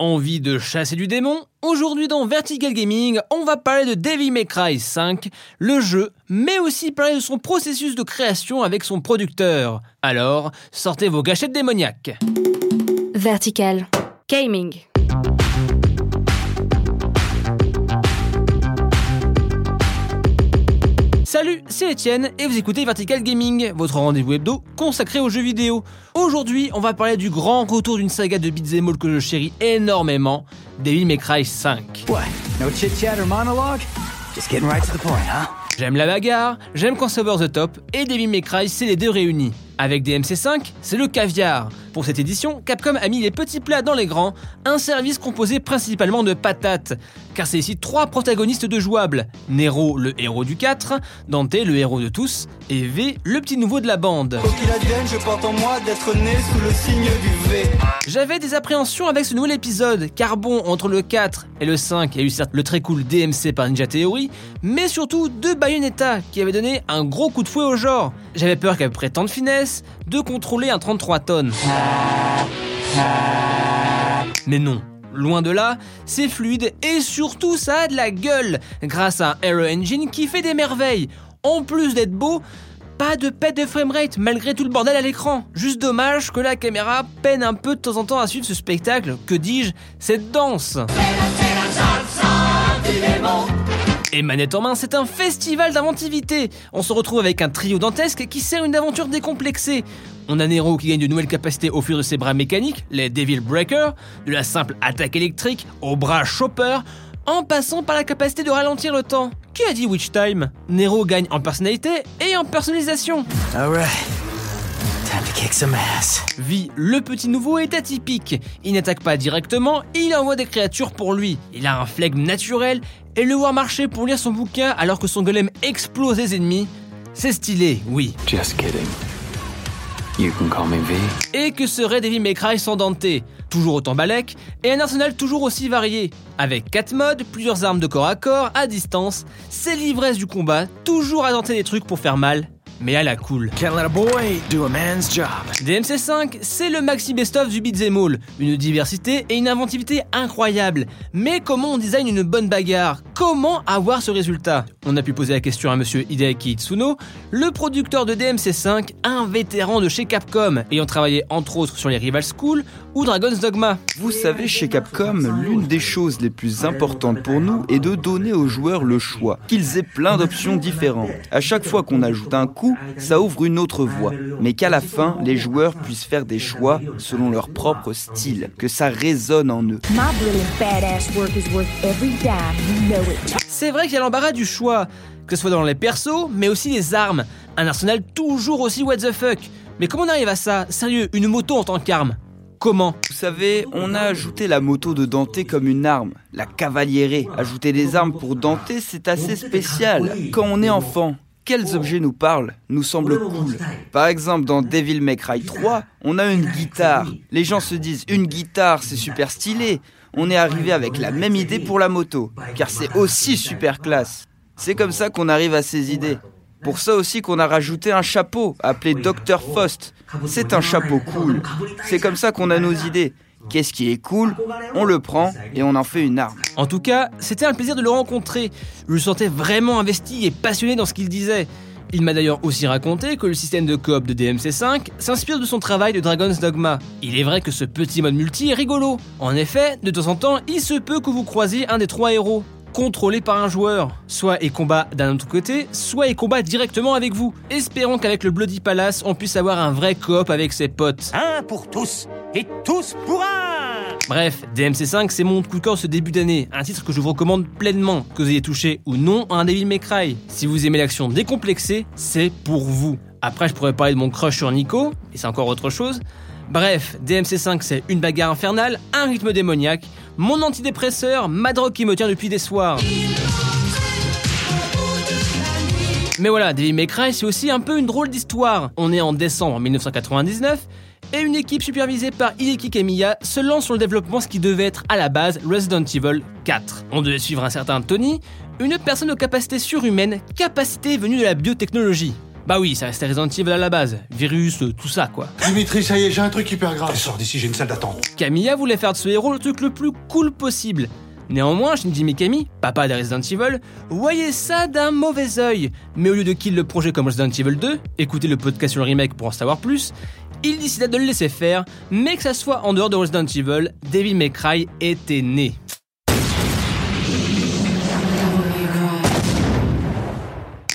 Envie de chasser du démon Aujourd'hui dans Vertical Gaming, on va parler de Devil May Cry 5, le jeu, mais aussi parler de son processus de création avec son producteur. Alors, sortez vos gâchettes démoniaques. Vertical Gaming. Salut, c'est Etienne et vous écoutez Vertical Gaming, votre rendez-vous hebdo consacré aux jeux vidéo. Aujourd'hui, on va parler du grand retour d'une saga de beat'em all que je chéris énormément, Devil May Cry 5. What? No chit chat or monologue? Just getting right to the point, huh? J'aime la bagarre, j'aime quand the top, et Devil May Cry, c'est les deux réunis. Avec DMC5, c'est le caviar. Pour cette édition, Capcom a mis les petits plats dans les grands, un service composé principalement de patates. Car c'est ici trois protagonistes de jouables. Nero, le héros du 4, Dante, le héros de tous, et V, le petit nouveau de la bande. J'avais des appréhensions avec ce nouvel épisode, car bon, entre le 4 et le 5, il y a eu certes le très cool DMC par Ninja Theory, mais surtout deux Bayonetta qui avaient donné un gros coup de fouet au genre. J'avais peur qu'à peu près tant de finesse, de contrôler un 33 tonnes. Mais non, loin de là, c'est fluide et surtout ça a de la gueule grâce à un Aero Engine qui fait des merveilles. En plus d'être beau, pas de pète de framerate malgré tout le bordel à l'écran. Juste dommage que la caméra peine un peu de temps en temps à suivre ce spectacle, que dis-je, cette danse. Et manette en main, c'est un festival d'inventivité. On se retrouve avec un trio dantesque qui sert une aventure décomplexée. On a Nero qui gagne de nouvelles capacités au fur de ses bras mécaniques, les Devil Breaker, de la simple attaque électrique au bras chopper, en passant par la capacité de ralentir le temps. Qui a dit Witch Time? Nero gagne en personnalité et en personnalisation. Alright. Time to kick some ass. Vi, le petit nouveau, est atypique. Il n'attaque pas directement, il envoie des créatures pour lui. Il a un flegme naturel, et le voir marcher pour lire son bouquin alors que son golem explose les ennemis, c'est stylé, oui. Just kidding. You can call me V. Et que serait Devil May Cry sans Dante Toujours autant balèque, et un arsenal toujours aussi varié. Avec 4 modes, plusieurs armes de corps à corps, à distance, c'est l'ivresse du combat, toujours à tenter des trucs pour faire mal, mais à la cool. Can't let a boy do a man's job. DMC5, c'est le maxi best-of du beat'em all. Une diversité et une inventivité incroyables. Mais comment on design une bonne bagarre? Comment avoir ce résultat? On a pu poser la question à monsieur Hideaki Itsuno, le producteur de DMC5, un vétéran de chez Capcom, ayant travaillé entre autres sur les Rival School ou Dragon's Dogma. Vous savez, chez Capcom, l'une des choses les plus importantes pour nous est de donner aux joueurs le choix, qu'ils aient plein d'options différentes. À chaque fois qu'on ajoute un coup, ça ouvre une autre voie, mais qu'à la fin, les joueurs puissent faire des choix selon leur propre style, que ça résonne en eux. My C'est vrai qu'il y a l'embarras du choix, que ce soit dans les persos, mais aussi les armes. Un arsenal toujours aussi what the fuck. Mais comment on arrive à ça? Sérieux, une moto en tant qu'arme? Comment? Vous savez, on a ajouté la moto de Dante comme une arme, la cavaliérée. Ajouter des armes pour Dante, c'est assez spécial. Quand on est enfant, quels objets nous parlent, nous semblent cool Par exemple, dans Devil May Cry 3, on a une guitare. Les gens se disent, une guitare, c'est super stylé. On est arrivé avec la même idée pour la moto, car c'est aussi super classe. C'est comme ça qu'on arrive à ces idées. Pour ça aussi qu'on a rajouté un chapeau, appelé Dr Faust. C'est un chapeau cool. C'est comme ça qu'on a nos idées. Qu'est-ce qui est cool On le prend et on en fait une arme. En tout cas, c'était un plaisir de le rencontrer. Je le sentais vraiment investi et passionné dans ce qu'il disait. Il m'a d'ailleurs aussi raconté que le système de coop de DMC5 s'inspire de son travail de Dragon's Dogma. Il est vrai que ce petit mode multi est rigolo. En effet, de temps en temps, il se peut que vous croisiez un des trois héros, contrôlé par un joueur. Soit il combat d'un autre côté, soit il combat directement avec vous. Espérons qu'avec le Bloody Palace, on puisse avoir un vrai coop avec ses potes. Un pour tous et tous pour un Bref, DMC5, c'est mon coup de cœur ce début d'année. Un titre que je vous recommande pleinement, que vous ayez touché ou non à un Devil May Cry. Si vous aimez l'action décomplexée, c'est pour vous. Après, je pourrais parler de mon crush sur Nico, et c'est encore autre chose. Bref, DMC5, c'est une bagarre infernale, un rythme démoniaque, mon antidépresseur, ma drogue qui me tient depuis des soirs. Mais voilà, Devil May Cry, c'est aussi un peu une drôle d'histoire. On est en décembre 1999 et une équipe supervisée par Hideki Kamiya se lance sur le développement ce qui devait être à la base Resident Evil 4. On devait suivre un certain Tony, une personne aux capacités surhumaines, capacité venue de la biotechnologie. Bah oui, ça restait Resident Evil à la base, virus, euh, tout ça quoi. Dimitri, ça y est, j'ai un truc hyper grave. Sors d'ici, j'ai une salle d'attente. Camilla voulait faire de ce héros le truc le plus cool possible. Néanmoins, Shinji Mikami, papa des Resident Evil, voyait ça d'un mauvais œil. Mais au lieu de kill le projet comme Resident Evil 2, écoutez le podcast sur le remake pour en savoir plus, il décida de le laisser faire, mais que ça soit en dehors de Resident Evil, Devil May Cry était né.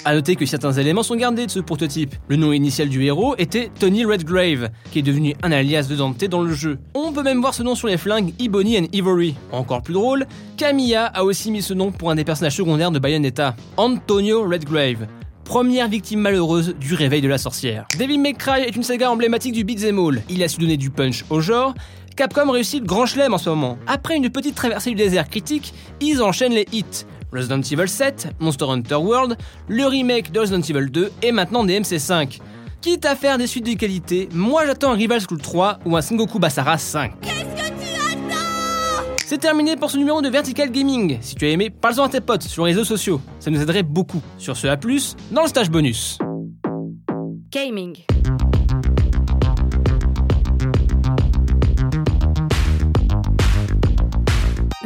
A noter que certains éléments sont gardés de ce prototype. Le nom initial du héros était Tony Redgrave, qui est devenu un alias de Dante dans le jeu. On peut même voir ce nom sur les flingues Ebony and Ivory. Encore plus drôle, Camilla a aussi mis ce nom pour un des personnages secondaires de Bayonetta, Antonio Redgrave. Première victime malheureuse du réveil de la sorcière. Devil May est une saga emblématique du beat'em all. Il a su donner du punch au genre. Capcom réussit le grand chelem en ce moment. Après une petite traversée du désert critique, ils enchaînent les hits. Resident Evil 7, Monster Hunter World, le remake de Resident Evil 2 et maintenant DMC5. Quitte à faire des suites de qualité, moi j'attends un Rival School 3 ou un Sengoku Basara 5. C'est terminé pour ce numéro de Vertical Gaming. Si tu as aimé, parle-en à tes potes sur les réseaux sociaux. Ça nous aiderait beaucoup. Sur ce, à plus dans le stage bonus. Gaming.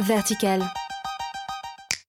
Vertical.